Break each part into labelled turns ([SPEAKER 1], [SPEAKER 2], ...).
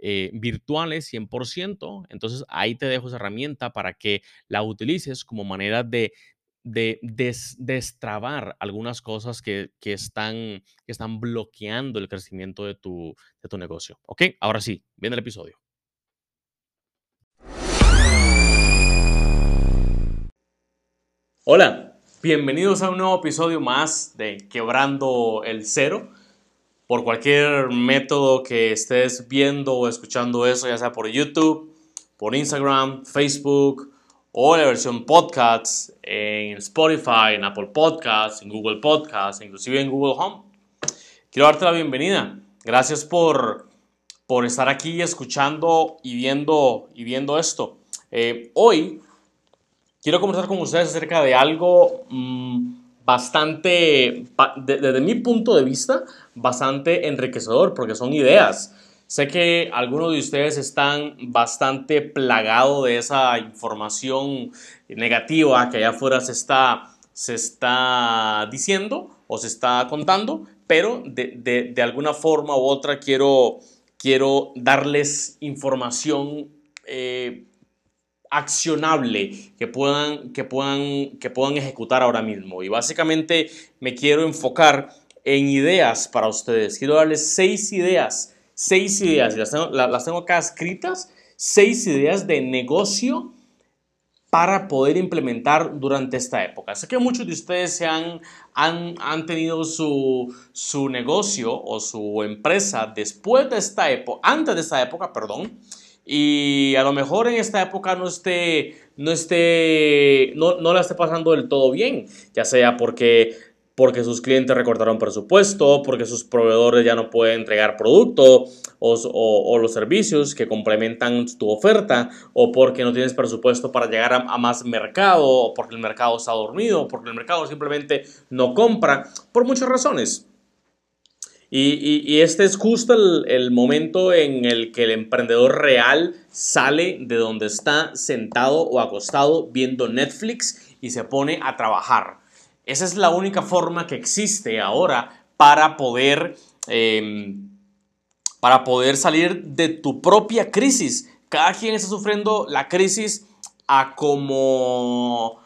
[SPEAKER 1] eh, virtuales 100%. Entonces ahí te dejo esa herramienta para que la utilices como manera de, de destrabar algunas cosas que, que, están, que están bloqueando el crecimiento de tu, de tu negocio. ¿Ok? Ahora sí, viene el episodio. Hola, bienvenidos a un nuevo episodio más de Quebrando el Cero por cualquier método que estés viendo o escuchando eso, ya sea por YouTube, por Instagram, Facebook o la versión podcast en Spotify, en Apple Podcasts, en Google Podcasts, inclusive en Google Home. Quiero darte la bienvenida. Gracias por, por estar aquí escuchando y viendo, y viendo esto. Eh, hoy quiero conversar con ustedes acerca de algo... Mm, bastante, desde mi punto de vista, bastante enriquecedor porque son ideas. Sé que algunos de ustedes están bastante plagados de esa información negativa que allá afuera se está, se está diciendo o se está contando, pero de, de, de alguna forma u otra quiero, quiero darles información eh, accionable que puedan, que, puedan, que puedan ejecutar ahora mismo. Y básicamente me quiero enfocar en ideas para ustedes. Quiero darles seis ideas, seis ideas, las tengo, las tengo acá escritas, seis ideas de negocio para poder implementar durante esta época. Sé que muchos de ustedes se han, han, han tenido su, su negocio o su empresa después de esta época, antes de esta época, perdón, y a lo mejor en esta época no esté, no esté, no, no la esté pasando del todo bien, ya sea porque porque sus clientes recortaron presupuesto, porque sus proveedores ya no pueden entregar producto o, o, los servicios que complementan tu oferta, o porque no tienes presupuesto para llegar a, a, más mercado, o porque el mercado está dormido, porque el mercado simplemente no compra, por muchas razones. Y, este es justo el, momento en el que el emprendedor real sale de donde está sentado o acostado viendo Netflix y se pone a trabajar. Esa es la única forma que existe ahora para poder, em, para poder salir de tu propia crisis. Cada quien está sufriendo la crisis a como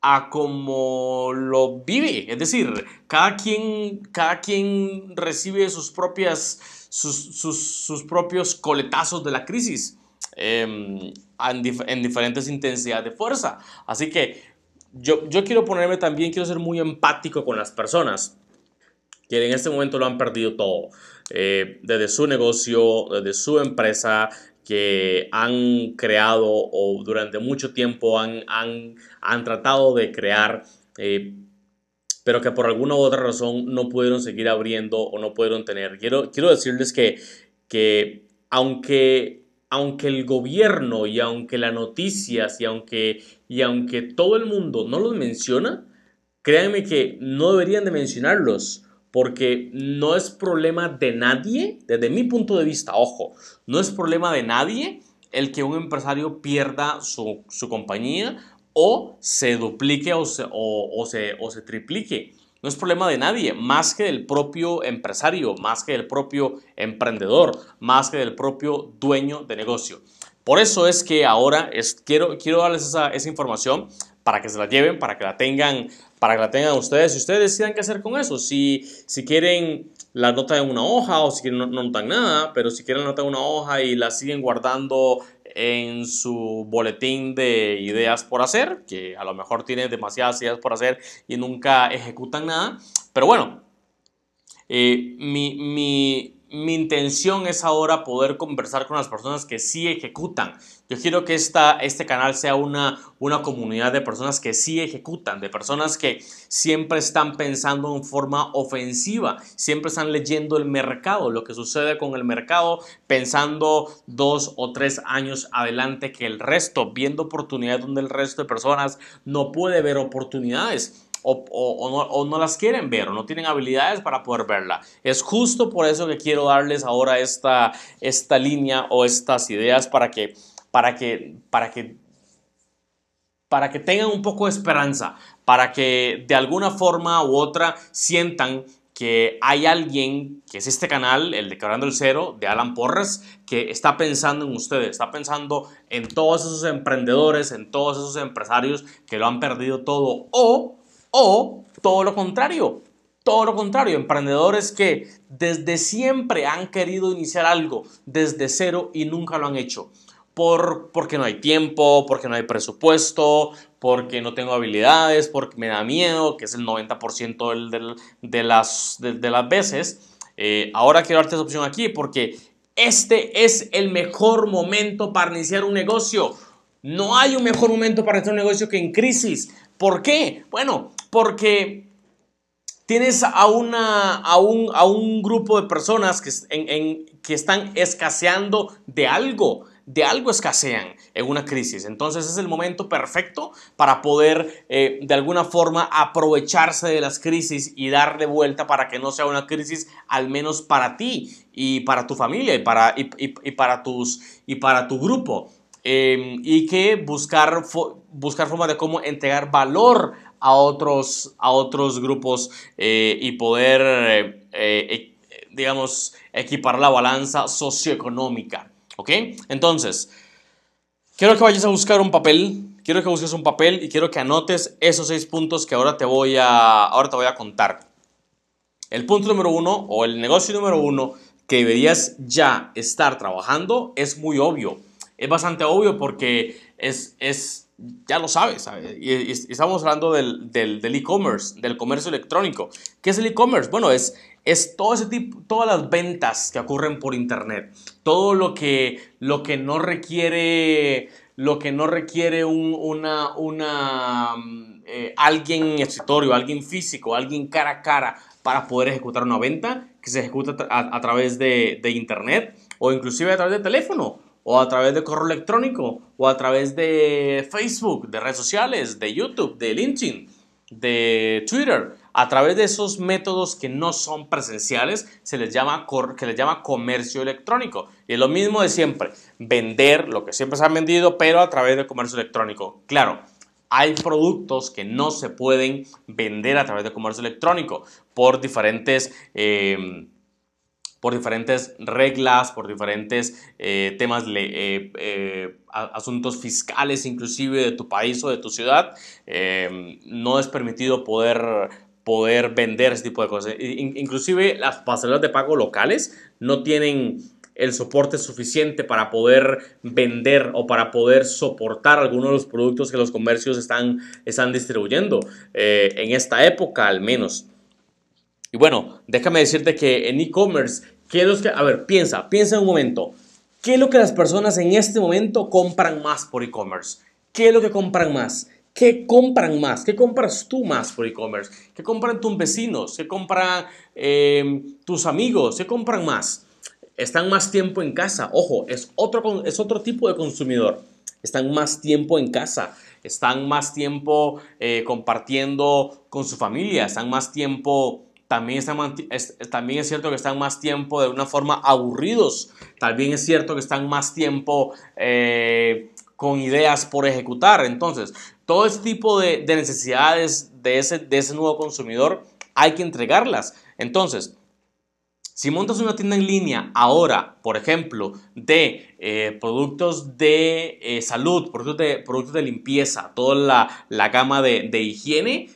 [SPEAKER 1] a como lo vive. Es decir, cada quien, cada quien recibe sus, propias, sus, propios coletazos de la crisis em, en, diferentes intensidades de fuerza. Así que yo, yo quiero ponerme también, quiero ser muy empático con las personas que en este momento lo han perdido todo. Eh, desde su negocio, desde su empresa, que han creado o durante mucho tiempo han, han, han tratado de crear, eh, pero que por alguna u otra razón no pudieron seguir abriendo o no pudieron tener. Quiero, quiero decirles que, que aunque, aunque el gobierno y aunque las noticias y aunque, y aunque todo el mundo no los menciona, créanme que no deberían de mencionarlos porque no es problema de nadie, desde mi punto de vista, ojo, no es problema de nadie el que un empresario pierda su, compañía o se duplique o se, o, triplique. No es problema de nadie, más que del propio empresario, más que del propio emprendedor, más que del propio dueño de negocio. Por eso es que ahora quiero, darles esa información para que se la lleven, para que la tengan para que la tengan ustedes y ustedes decidan qué hacer con eso. Si, si quieren la nota en una hoja o si quieren no, notan nada, pero si quieren la nota en una hoja y la siguen guardando en su boletín de ideas por hacer, que a lo mejor tienen demasiadas ideas por hacer y nunca ejecutan nada. Pero bueno, eh, mi, mi, mi intención es ahora poder conversar con las personas que sí ejecutan. Yo quiero que esta, este canal sea una, una comunidad de personas que sí ejecutan, de personas que siempre están pensando en forma ofensiva, siempre están leyendo el mercado, lo que sucede con el mercado, pensando dos o tres años adelante que el resto, viendo oportunidades donde el resto de personas no puede ver oportunidades o, no, las quieren ver o no tienen habilidades para poder verla. Es justo por eso que quiero darles ahora esta, esta línea o estas ideas para que, para que, para que para que tengan un poco de esperanza, para que de alguna forma u otra sientan que hay alguien, que es este canal, el de Quebrando el Cero, de Alan Porras, que está pensando en ustedes, está pensando en todos esos emprendedores, en todos esos empresarios que lo han perdido todo o o todo lo contrario, todo lo contrario, emprendedores que desde siempre han querido iniciar algo desde cero y nunca lo han hecho. Por, porque no hay tiempo, porque no hay presupuesto, porque no tengo habilidades, porque me da miedo, que es el 90% de, las, de, las veces. Eh, ahora quiero darte esa opción aquí porque este es el mejor momento para iniciar un negocio. No hay un mejor momento para iniciar un negocio que en crisis. ¿Por qué? Bueno, porque tienes a, una, a, un, a un grupo de personas que, en, que están escaseando de algo, de algo escasean en una crisis. Entonces es el momento perfecto para poder eh, de alguna forma aprovecharse de las crisis y darle vuelta para que no sea una crisis al menos para ti y para tu familia y para, y, para, tus, y para tu grupo. Em, y que buscar, buscar formas de cómo entregar valor a otros, a otros grupos eh, y poder, eh, eh, digamos, equipar la balanza socioeconómica. ¿Ok? Entonces, quiero que vayas a buscar un papel, quiero que busques un papel y quiero que anotes esos seis puntos que ahora te voy a, ahora te voy a contar. El punto número uno o el negocio número uno que deberías ya estar trabajando es muy obvio. Es bastante obvio porque es, es ya lo sabes, Y, estamos hablando del e-commerce, del, comercio electrónico. ¿Qué es el e-commerce? Bueno, es, es todo ese tipo, todas las ventas que ocurren por internet, todo lo que, lo que no requiere, lo que no requiere un, una, una, eh, alguien en escritorio, alguien físico, alguien cara a cara para poder ejecutar una venta que se ejecuta a, través de, de internet o inclusive a través de teléfono o a través de correo electrónico, o a través de Facebook, de redes sociales, de YouTube, de LinkedIn, de Twitter. A través de esos métodos que no son presenciales, se les llama, que les llama comercio electrónico. Y es lo mismo de siempre, vender lo que siempre se ha vendido, pero a través de comercio electrónico. Claro, hay productos que no se pueden vender a través de comercio electrónico por diferentes... Eh, por diferentes reglas, por diferentes eh, temas, eh, eh, asuntos fiscales inclusive de tu país o de tu ciudad, no es permitido poder, poder vender ese tipo de cosas. Inclusive las pasarelas de pago locales no tienen el soporte suficiente para poder vender o para poder soportar algunos de los productos que los comercios están, están distribuyendo, en esta época al menos. Y bueno, déjame decirte que en e-commerce, ¿qué es que, a ver, piensa, piensa un momento, ¿Qué es lo que las personas en este momento compran más por e-commerce? ¿Qué es lo que compran más? ¿Qué compran más? ¿Qué compras tú más por e-commerce? ¿Qué compran tus vecinos? ¿Qué compran eh, tus amigos? ¿Qué compran más? Están más tiempo en casa. Ojo, es otro, es otro tipo de consumidor. Están más tiempo en casa. Están más tiempo eh, compartiendo con su familia. Están más tiempo también, es, también es cierto que están más tiempo de una forma aburridos. También es cierto que están más tiempo eh, con ideas por ejecutar. Entonces, todo este tipo de, necesidades de ese, de ese nuevo consumidor hay que entregarlas. Entonces, si montas una tienda en línea ahora, por ejemplo, de eh, productos de eh, salud, productos de, productos de limpieza, toda la, la gama de, de higiene,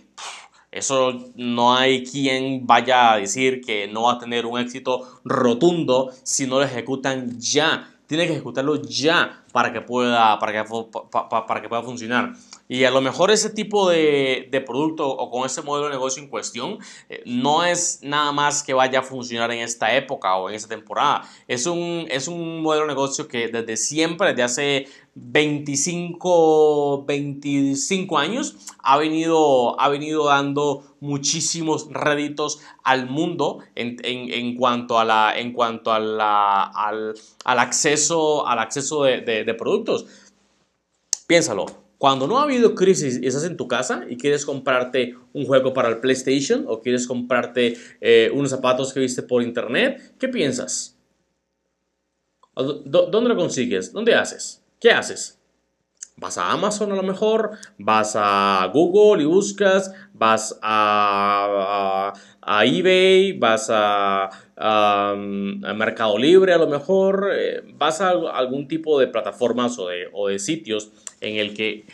[SPEAKER 1] eso no hay quien vaya a decir que no va a tener un éxito rotundo si no lo ejecutan ya. Tiene que ejecutarlo ya para que pueda, para que, para que pueda funcionar. Y a lo mejor ese tipo de, de producto o con ese modelo de negocio en cuestión eh, no es nada más que vaya a funcionar en esta época o en esta temporada. Es un, es un modelo de negocio que desde siempre, desde hace 25, 25 años, ha venido, ha venido dando muchísimos réditos al mundo en, en, en, cuanto, a la, en cuanto a la, al, al, acceso, al acceso de, de, de productos. Piénsalo, cuando no ha habido crisis y estás en tu casa y quieres comprarte un juego para el PlayStation o quieres comprarte eh, unos zapatos que viste por internet, ¿qué piensas? ¿Dónde lo consigues? ¿Dónde haces? ¿Qué haces? Vas a Amazon a lo mejor, vas a Google y buscas, vas a, eBay, vas a, Mercado Libre a lo mejor, eh, vas a algún tipo de plataformas o de sitios en el que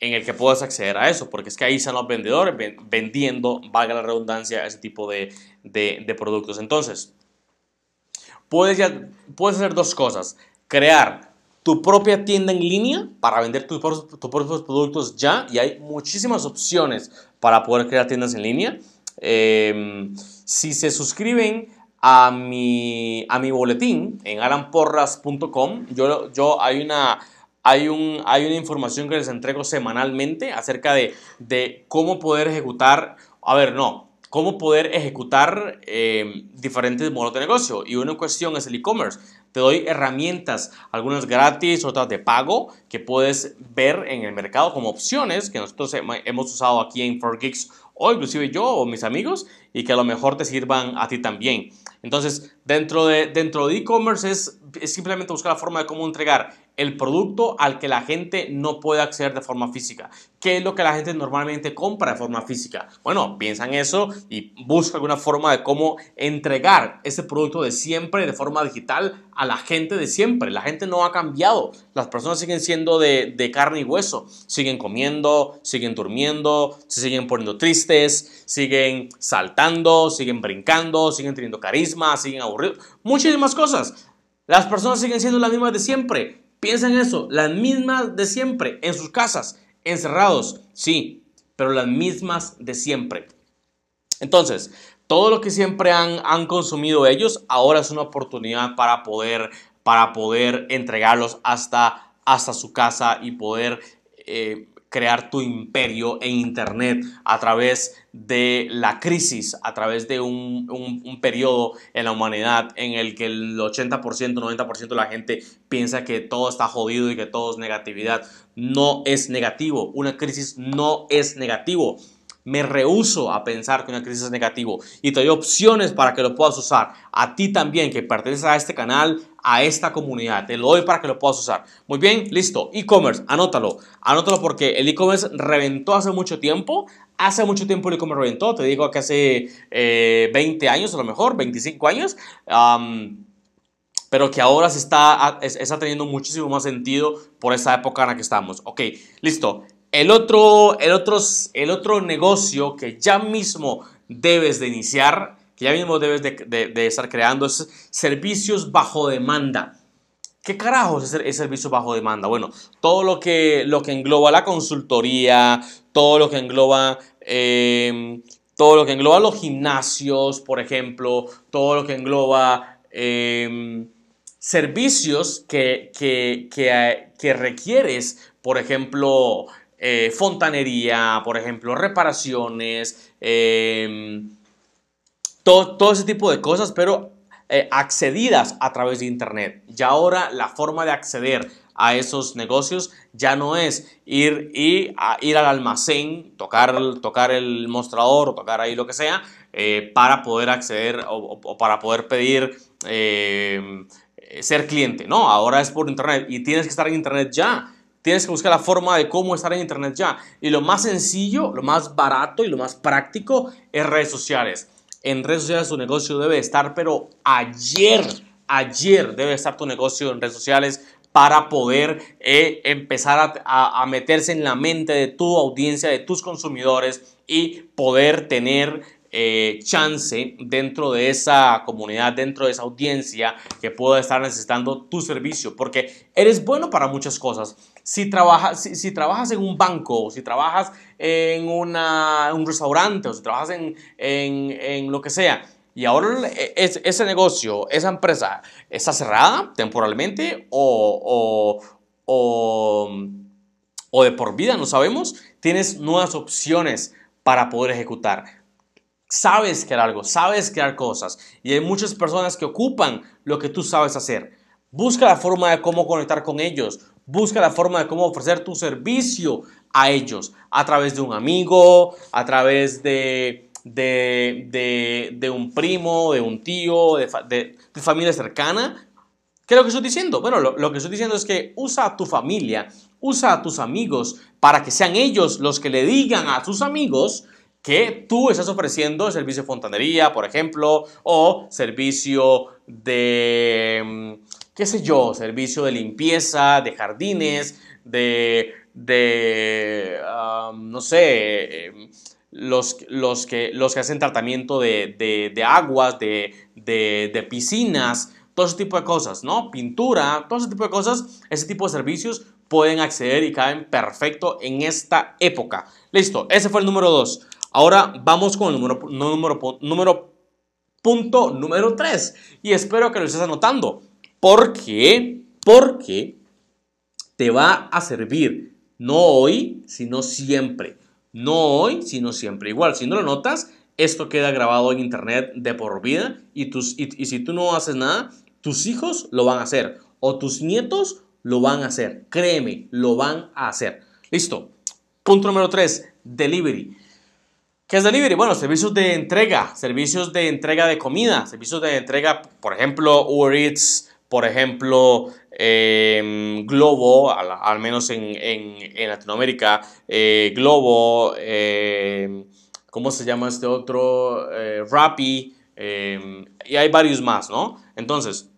[SPEAKER 1] en el que puedas acceder a eso, porque es que ahí están los vendedores vendiendo, valga la redundancia, ese tipo de, de, productos. Entonces, puedes, ya, puedes hacer dos cosas. Crear tu propia tienda en línea para vender tus, tus propios productos ya, y hay muchísimas opciones para poder crear tiendas en línea. Em, si se suscriben a mi, a mi boletín en alanporras.com, yo, yo hay una hay, un, hay una información que les entrego semanalmente acerca de, de cómo poder ejecutar, a ver, no, cómo poder ejecutar eh, diferentes modelos de negocio. Y una cuestión es el e-commerce. Te doy herramientas, algunas gratis, otras de pago, que puedes ver en el mercado como opciones que nosotros hemos usado aquí en 4Geeks o inclusive yo o mis amigos y que a lo mejor te sirvan a ti también. Entonces, dentro de dentro de e-commerce es, es simplemente buscar la forma de cómo entregar el producto al que la gente no puede acceder de forma física. ¿Qué es lo que la gente normalmente compra de forma física? Bueno, piensa en eso y busca alguna forma de cómo entregar ese producto de siempre de forma digital a la gente de siempre. La gente no ha cambiado. Las personas siguen siendo de, carne y hueso. Siguen comiendo, siguen durmiendo, se siguen poniendo tristes, siguen saltando, siguen brincando, siguen teniendo carisma, siguen aburridos. Muchísimas cosas. Las personas siguen siendo las mismas de siempre Piensa en eso, las mismas de siempre, en sus casas, encerrados, sí, pero las mismas de siempre. Entonces, todo lo que siempre han, han consumido ellos, ahora es una oportunidad para poder, para poder entregarlos hasta, hasta su casa y poder eh, crear tu imperio en Internet a través de la crisis, a través de un, un, periodo en la humanidad en el que el 80%, 90% de la gente piensa que todo está jodido y que todo es negatividad. No es negativo, una crisis no es negativo. Me rehuso a pensar que una crisis es negativo y te doy opciones para que lo puedas usar. A ti también que perteneces a este canal, a esta comunidad. Te lo doy para que lo puedas usar. Muy bien, listo. E-commerce, anótalo. Anótalo porque el e-commerce reventó hace mucho tiempo. Hace mucho tiempo el e-commerce reventó. Te digo que hace 20 eh, años a lo mejor, 25 años. pero que ahora se está, está teniendo muchísimo más sentido por esa época en la que estamos. Ok, listo. El otro, el, otro, el otro negocio que ya mismo debes de iniciar que ya mismo debes de, estar creando es servicios bajo demanda. ¿Qué carajos es servicio bajo demanda? Bueno, todo lo que, lo que engloba la consultoría, todo lo que engloba, em, todo lo que engloba los gimnasios, por ejemplo, todo lo que engloba em, servicios que, que, que, requieres, por ejemplo, eh, fontanería, por ejemplo, reparaciones, em, todo, todo, ese tipo de cosas, pero eh, accedidas a través de Internet. Y ahora la forma de acceder a esos negocios ya no es ir, y a ir al almacén, tocar, tocar el mostrador o tocar ahí lo que sea, eh, para poder acceder o, para poder pedir eh, ser cliente. No, ahora es por internet y tienes que estar en internet ya. Tienes que buscar la forma de cómo estar en internet ya. Y lo más sencillo, lo más barato y lo más práctico es redes sociales. En redes sociales tu negocio debe estar, pero ayer, ayer debe estar tu negocio en redes sociales para poder eh, empezar a, meterse en la mente de tu audiencia, de tus consumidores y poder tener eh, chance dentro de esa comunidad, dentro de esa audiencia que pueda estar necesitando tu servicio, porque eres bueno para muchas cosas. Si trabajas, si, trabajas en un banco, si trabajas en un restaurante, o si trabajas en, en lo que sea, y ahora ese negocio, esa empresa, está cerrada temporalmente o, o, o, de por vida, no sabemos, tienes nuevas opciones para poder ejecutar. Sabes crear algo, sabes crear cosas y hay muchas personas que ocupan lo que tú sabes hacer. Busca la forma de cómo conectar con ellos, busca la forma de cómo ofrecer tu servicio a ellos a través de un amigo, a través de de, un primo, de un tío, de, familia cercana. ¿Qué es lo que estoy diciendo? Bueno, lo, que estoy diciendo es que usa a tu familia, usa a tus amigos para que sean ellos los que le digan a sus amigos que tú estás ofreciendo servicio de fontanería, por ejemplo, o servicio de, mm, qué sé yo, servicio de limpieza, de jardines, de, de no sé, em, los, los, que, los que hacen tratamiento de, aguas, de, piscinas, todo ese tipo de cosas, ¿no? Pintura, todo ese tipo de cosas, ese tipo de servicios pueden acceder y caen perfecto en esta época. Listo, ese fue el número 2. Ahora vamos con el número, número, número punto número 3. Y espero que lo estés anotando. Porque, porque te va a servir no hoy, sino siempre. No hoy, sino siempre. Igual, si no lo notas, esto queda grabado en internet de por vida y, y, si tú no haces nada, tus hijos lo van a hacer o tus nietos lo van a hacer. Créeme, lo van a hacer. Listo. Punto número 3, delivery. ¿Qué es delivery? Bueno, servicios de entrega, servicios de entrega de comida, servicios de entrega, por ejemplo, Uber Eats, por ejemplo, em, Globo, al, menos en, Latinoamérica, eh, Globo, em, ¿cómo se llama este otro? Eh, Rappi, em, y hay varios más, ¿no? Entonces,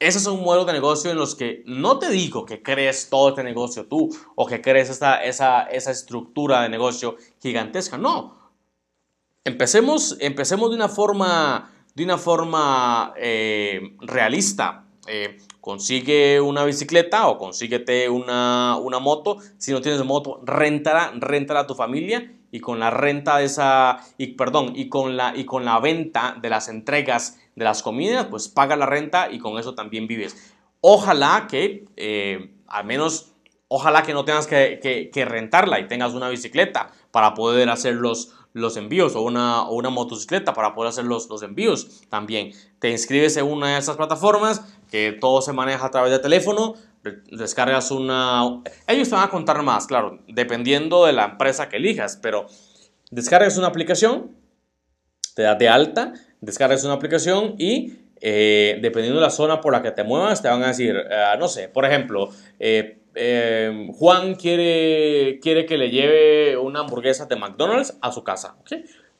[SPEAKER 1] ese es un de negocio en los que no te digo que crees todo este negocio tú o que crees esta, esa, esa estructura de negocio gigantesca, no. Empecemos, empecemos de una forma de una forma eh, realista. Eh, consigue una bicicleta o consíguete una, una, moto. Si no tienes moto, rentala, rentala a tu familia y con la renta de esa, y perdón, y con la, y con la venta de las entregas de las comidas, pues paga la renta y con eso también vives. Ojalá que, eh, al menos, ojalá que no tengas que, que rentarla y tengas una bicicleta para poder hacer los, los envíos o una, una motocicleta para poder hacer los, los envíos también. Te inscribes en una de esas plataformas que todo se maneja a través de teléfono, descargas una... Ellos te van a contar más, claro, dependiendo de la empresa que elijas, pero descargas una aplicación, te das de alta, descargas una aplicación y eh, dependiendo de la zona por la que te muevas, te van a decir, eh, no sé, por ejemplo, eh, eh, Juan quiere, quiere que le lleve una hamburguesa de McDonald's a su casa.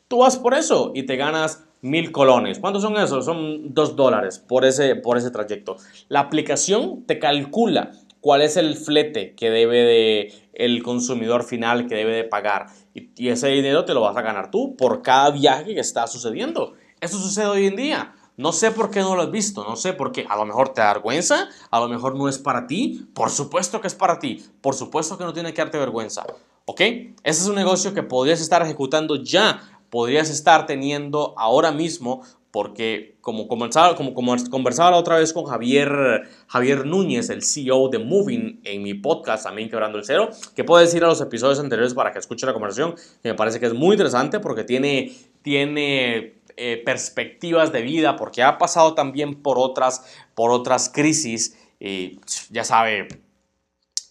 [SPEAKER 1] Tú vas por eso y te ganas mil colones. ¿Cuántos son esos? Son dos dólares por ese, por ese trayecto. La aplicación te calcula cuál es el flete que debe de el consumidor final que debe de pagar y, y ese dinero te lo vas a ganar tú por cada viaje que está sucediendo. Eso sucede hoy en día. No sé por qué no lo has visto, no sé por qué. A lo mejor te da vergüenza, a lo mejor no es para ti. Por supuesto que es para ti, por supuesto que no tiene que darte vergüenza. ¿Ok? Ese es un negocio que podrías estar ejecutando ya, podrías estar teniendo ahora mismo porque como conversaba, como, conversaba la otra vez con Javier, Javier Núñez, el CEO de Moving, en mi podcast también Quebrando el Cero, que puedes ir a los episodios anteriores para que escuche la conversación, me parece que es muy interesante porque tiene, tiene eh, perspectivas de vida, porque ha pasado también por otras, por otras crisis, y ya sabe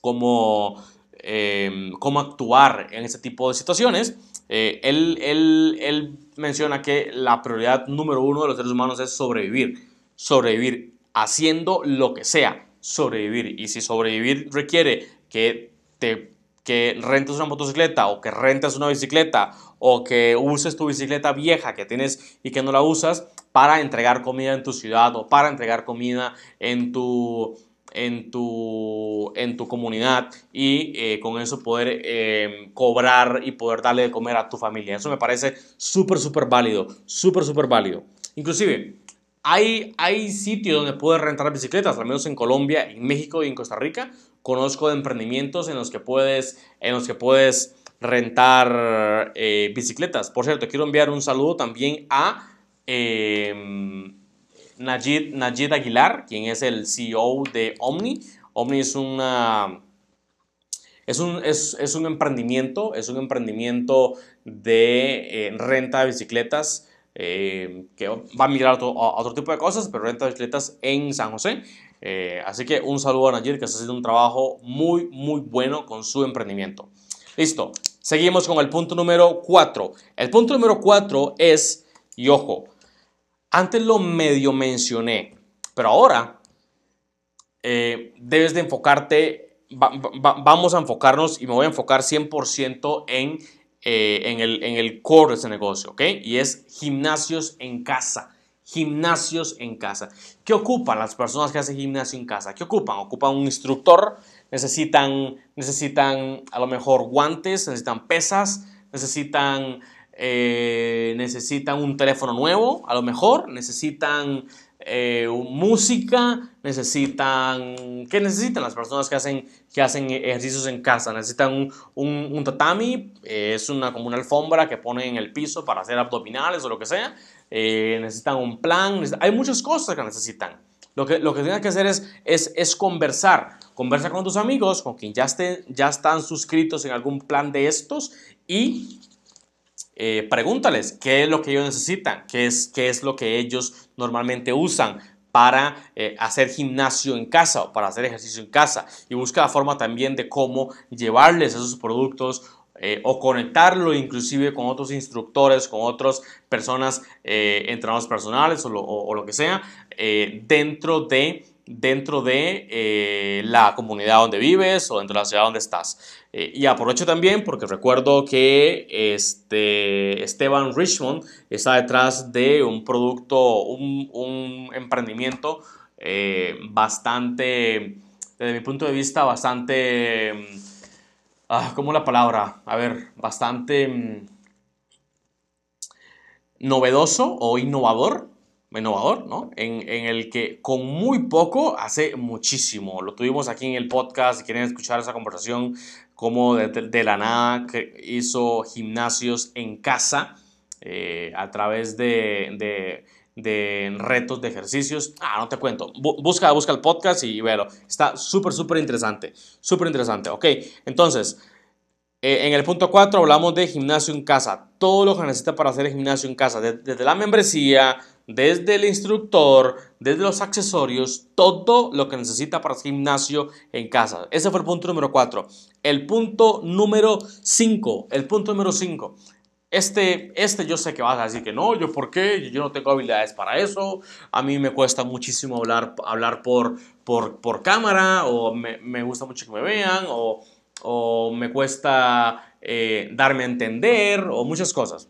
[SPEAKER 1] cómo, eh, cómo actuar en ese tipo de situaciones. Eh, él, él, él menciona que la prioridad número uno de los seres humanos es sobrevivir. Sobrevivir haciendo lo que sea. Sobrevivir. Y si sobrevivir requiere que te que rentes una motocicleta o que rentas una bicicleta o que uses tu bicicleta vieja que tienes y que no la usas para entregar comida en tu ciudad o para entregar comida en tu, en tu, en tu comunidad y eh, con eso poder eh, cobrar y poder darle de comer a tu familia. Eso me parece súper, súper válido, súper, súper válido. Inclusive, hay, hay sitios donde puedes rentar bicicletas, al menos en Colombia, en México y en Costa Rica. Conozco de emprendimientos en los que puedes, en los que puedes rentar eh, bicicletas. Por cierto, quiero enviar un saludo también a... Najid, Aguilar, quien es el CEO de Omni. Omni es una... Es un, es, un emprendimiento, es un emprendimiento de eh, renta de bicicletas eh, que va a migrar a otro, tipo de cosas, pero renta de bicicletas en San José. Eh, así que un saludo a Najid que está haciendo un trabajo muy, muy bueno con su emprendimiento. Listo, seguimos con el punto número 4. El punto número 4 es, y ojo, antes lo medio mencioné, pero ahora eh, debes de enfocarte, vamos a enfocarnos y me voy a enfocar 100% en, eh, en, el, en el core de ese negocio, ¿ok? Y es gimnasios en casa. Gimnasios en casa. ¿Qué ocupan las personas que hacen gimnasio en casa? ¿Qué ocupan? Ocupan un instructor, necesitan, necesitan a lo mejor guantes, necesitan pesas, necesitan eh, necesitan un teléfono nuevo, a lo mejor, necesitan eh, música, necesitan... ¿Qué necesitan las personas que hacen, que hacen ejercicios en casa? Necesitan un, tatami, eh, es una, como una alfombra que ponen en el piso para hacer abdominales o lo que sea. Necesitan un plan, hay muchas cosas que necesitan. Lo que, lo que tienes que hacer es, es, es conversar. Conversa con tus amigos, con quien ya, estén, ya están suscritos en algún plan de estos y eh, pregúntales qué es lo que ellos necesitan, qué es, qué es lo que ellos normalmente usan para eh, hacer gimnasio en casa o para hacer ejercicio en casa y busca la forma también de cómo llevarles esos productos eh, o conectarlo inclusive con otros instructores, con otras personas, entrenadores personales o lo, que sea, dentro de dentro de eh, la comunidad donde vives o dentro de la ciudad donde estás. Eh, y aprovecho también porque recuerdo que este, Esteban Richmond está detrás de un producto, un, emprendimiento eh, bastante, desde mi punto de vista, bastante, ah, ¿cómo la palabra? A ver, bastante mm, novedoso o innovador innovador, ¿no? En, el que con muy poco hace muchísimo. Lo tuvimos aquí en el podcast, si quieren escuchar esa conversación, como de, la nada hizo gimnasios en casa eh, a través de, retos de ejercicios. Ah, no te cuento. Busca, busca el podcast y velo. Está súper, súper interesante. Súper interesante. Ok, entonces... Eh, en el punto 4 hablamos de gimnasio en casa. Todo lo que necesita para hacer gimnasio en casa. desde la membresía, desde el instructor, desde los accesorios, todo lo que necesita para el gimnasio en casa. Ese fue el punto número 4. El punto número 5, el punto número 5. Este, este yo sé que vas a decir que no, yo por qué, yo no tengo habilidades para eso, a mí me cuesta muchísimo hablar, hablar por, por, cámara, o me, gusta mucho que me vean, o, me cuesta eh, darme a entender, o muchas cosas.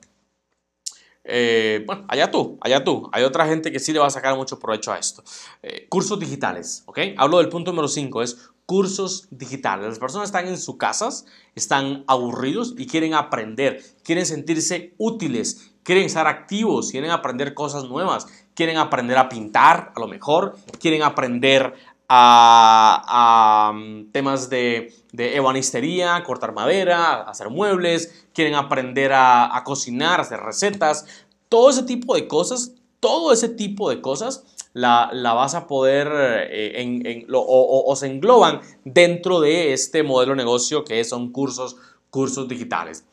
[SPEAKER 1] Eh, bueno, allá tú, allá tú. Hay otra gente que sí le va a sacar mucho provecho a esto. Eh, cursos digitales, ¿ok? Hablo del punto número 5, es cursos digitales. Las personas están en sus casas, están aburridos y quieren aprender, quieren sentirse útiles, quieren estar activos, quieren aprender cosas nuevas, quieren aprender a pintar, a lo mejor, quieren aprender a, mm, temas de, de, ebanistería, cortar madera, hacer muebles, quieren aprender a, a, cocinar, hacer recetas, todo ese tipo de cosas, todo ese tipo de cosas la, vas a poder, eh, en, o, se engloban dentro de este modelo de negocio que son cursos, cursos digitales.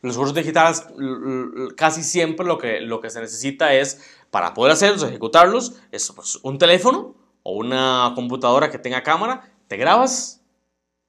[SPEAKER 1] Los cursos digitales casi siempre lo que, lo que se necesita es, para poder hacerlos, ejecutarlos, es pues, un teléfono o una computadora que tenga cámara, te grabas,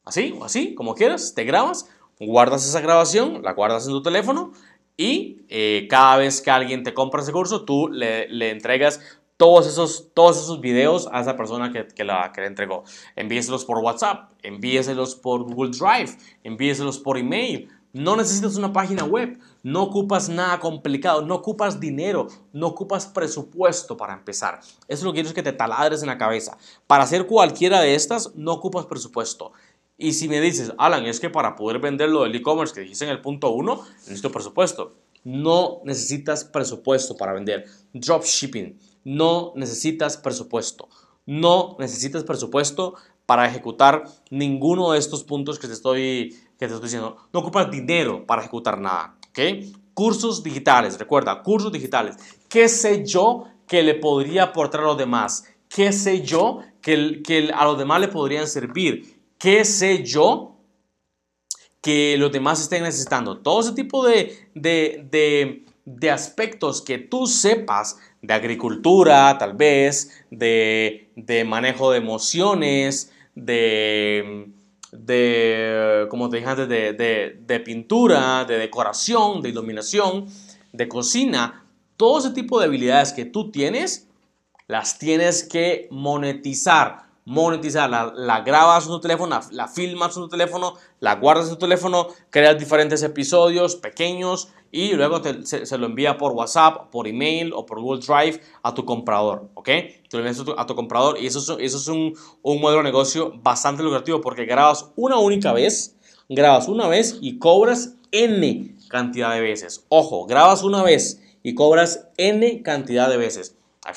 [SPEAKER 1] así o así, como quieras, te grabas, guardas esa grabación, la guardas en tu teléfono y eh, cada vez que alguien te compra ese curso, tú le, le entregas todos esos, todos esos videos a esa persona que, la, que le entregó. Envíeselos por WhatsApp, envíeselos por Google Drive, envíeselos por email. No necesitas una página web, no ocupas nada complicado, no ocupas dinero, no ocupas presupuesto para empezar. Eso es lo que quiero es que te taladres en la cabeza. Para hacer cualquiera de estas, no ocupas presupuesto. Y si me dices, Alan, es que para poder vender lo del e-commerce que dijiste en el punto 1, necesito presupuesto. No necesitas presupuesto para vender. Dropshipping no necesitas presupuesto. No necesitas presupuesto para ejecutar ninguno de estos puntos que te estoy, que te estoy diciendo. No ocupas dinero para ejecutar nada. ¿ok? Cursos digitales, recuerda, cursos digitales. ¿Qué sé yo que le podría aportar a los demás? ¿Qué sé yo que, a los demás le podrían servir? ¿Qué sé yo que los demás estén necesitando? Todo ese tipo de, de, de aspectos que tú sepas de agricultura, tal vez, de, manejo de emociones, de, de como te dije antes, de, pintura, de decoración, de iluminación, de cocina, todo ese tipo de habilidades que tú tienes, las tienes que monetizar. Monetizar, la, grabas en tu teléfono, la, la filmas en tu teléfono, la guardas en tu teléfono, creas diferentes episodios pequeños, y luego se, lo envía por WhatsApp, por email o por Google Drive a tu comprador, ¿ok? Te lo envías a tu, comprador y eso, es, eso es un, un, modelo de negocio bastante lucrativo porque grabas una única vez, grabas una vez y cobras N cantidad de veces. Ojo, grabas una vez y cobras N cantidad de veces.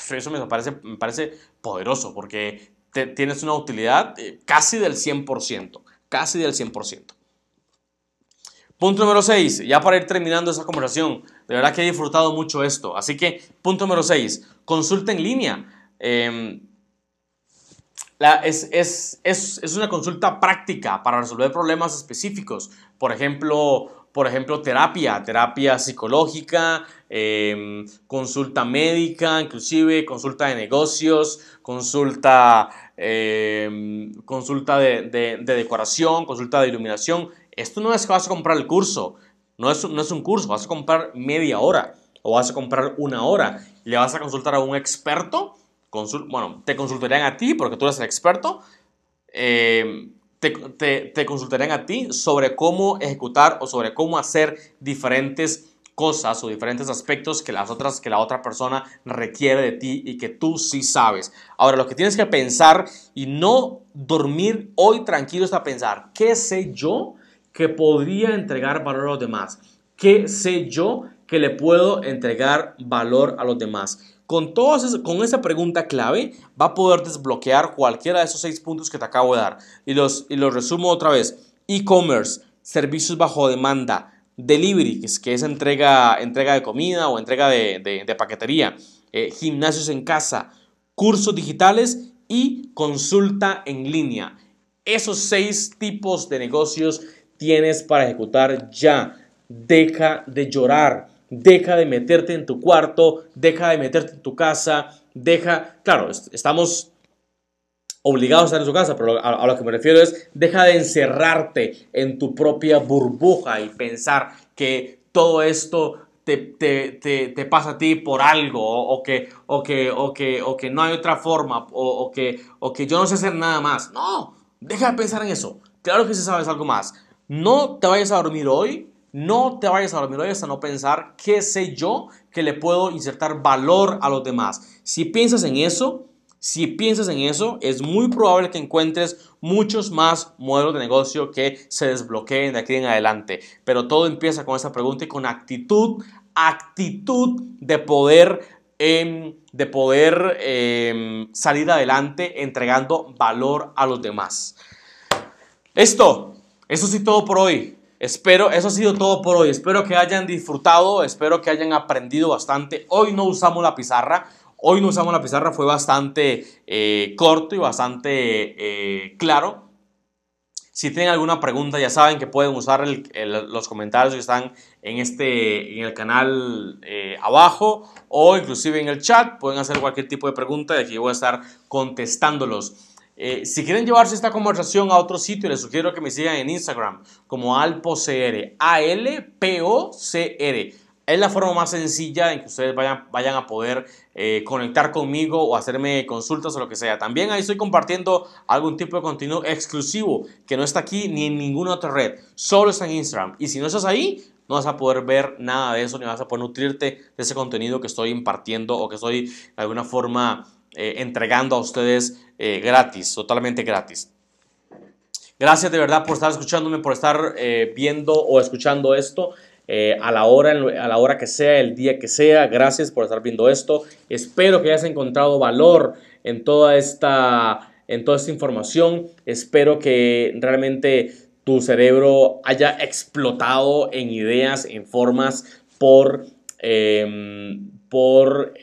[SPEAKER 1] Eso me parece, me parece poderoso porque tienes una utilidad eh, casi del 100%, casi del 100%. Punto número 6, ya para ir terminando esa conversación, de verdad que he disfrutado mucho esto. Así que, punto número 6, consulta en línea. Em, es, una consulta práctica para resolver problemas específicos. Por ejemplo, por ejemplo terapia, terapia psicológica, em, consulta médica, inclusive consulta de negocios, consulta, em, consulta de decoración, consulta de iluminación esto no es que vas a comprar el curso, no es, no es un curso, vas a comprar media hora o vas a comprar una hora. Le vas a consultar a un experto, bueno, te consultarían a ti porque tú eres el experto, eh, te, te, consultarían a ti sobre cómo ejecutar o sobre cómo hacer diferentes cosas o diferentes aspectos que las otras que la otra persona requiere de ti y que tú sí sabes. Ahora lo que tienes que pensar y no dormir hoy tranquilo está pensar, ¿qué sé yo que podría entregar valor a los demás? ¿Qué sé yo que le puedo entregar valor a los demás? Con, todos, con esa pregunta clave va a poder desbloquear cualquiera de esos seis puntos que te acabo de dar. Y los, y los resumo otra vez. E-commerce, servicios bajo demanda, delivery, que es, que es entrega, entrega de comida o entrega de, de, paquetería, eh, gimnasios en casa, cursos digitales y consulta en línea. Esos seis tipos de negocios tienes para ejecutar ya. Deja de llorar, deja de meterte en tu cuarto, deja de meterte en tu casa, deja, claro, estamos obligados a estar en su casa, pero a, lo que me refiero es, deja de encerrarte en tu propia burbuja y pensar que todo esto te, pasa a ti por algo, o, que, o, que, o, que, o que no hay otra forma, o, que, o que yo no sé hacer nada más. No, deja de pensar en eso. Claro que si sabes algo más. No te vayas a dormir hoy, no te vayas a dormir hoy hasta no pensar qué sé yo que le puedo insertar valor a los demás. Si piensas en eso, si piensas en eso, es muy probable que encuentres muchos más modelos de negocio que se desbloqueen de aquí en adelante. Pero todo empieza con esa pregunta y con actitud, actitud de poder, em, de poder em, salir adelante entregando valor a los demás. Esto eso sí todo por hoy. Espero, eso ha sido todo por hoy. Espero que hayan disfrutado, espero que hayan aprendido bastante. Hoy no usamos la pizarra. Hoy no usamos la pizarra, fue bastante eh, corto y bastante eh, claro. Si tienen alguna pregunta, ya saben que pueden usar los comentarios que están en, este, en el canal eh, abajo o inclusive en el chat. Pueden hacer cualquier tipo de pregunta y aquí voy a estar contestándolos. Eh, si quieren llevarse esta conversación a otro sitio, les sugiero que me sigan en Instagram como AlpoCR, A-L-P-O-C-R. Es la forma más sencilla en que ustedes vayan, a poder eh, conectar conmigo o hacerme consultas o lo que sea. También ahí estoy compartiendo algún tipo de contenido exclusivo que no está aquí ni en ninguna otra red. Solo está en Instagram. Y si no estás ahí, no vas a poder ver nada de eso ni vas a poder nutrirte de ese contenido que estoy impartiendo o que estoy de alguna forma eh, entregando a ustedes eh, gratis, totalmente gratis. Gracias de verdad por estar escuchándome, por estar eh, viendo o escuchando esto. a, la hora, a la hora que sea, el día que sea. Gracias por estar viendo esto. Espero que hayas encontrado valor en toda esta, en toda esta información. Espero que realmente tu cerebro haya explotado en ideas, en formas por, em, por,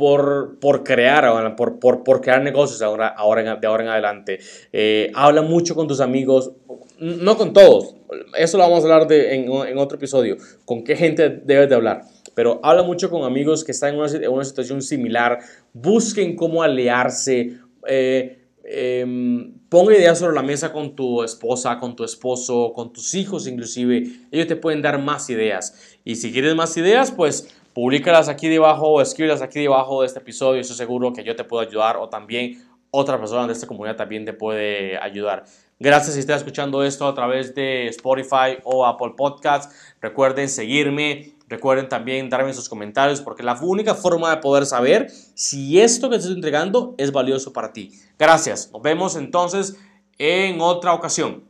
[SPEAKER 1] por, por crear, por, por, por, crear negocios ahora, ahora de ahora en adelante. Eh, habla mucho con tus amigos, no con todos, eso lo vamos a hablar de, en, en, otro episodio, con qué gente debes de hablar. Pero habla mucho con amigos que están en una, en una situación similar, busquen cómo aliarse, eh, eh, ponga ideas sobre la mesa con tu esposa, con tu esposo, con tus hijos inclusive. Ellos te pueden dar más ideas. Y si quieres más ideas, pues Públicalas aquí debajo o escríbelas aquí debajo de este episodio. Estoy seguro que yo te puedo ayudar o también otra persona de esta comunidad también te puede ayudar. Gracias si estás escuchando esto a través de Spotify o Apple Podcasts. Recuerden seguirme. Recuerden también darme sus comentarios porque la única forma de poder saber si esto que te estoy entregando es valioso para ti. Gracias. Nos vemos entonces en otra ocasión.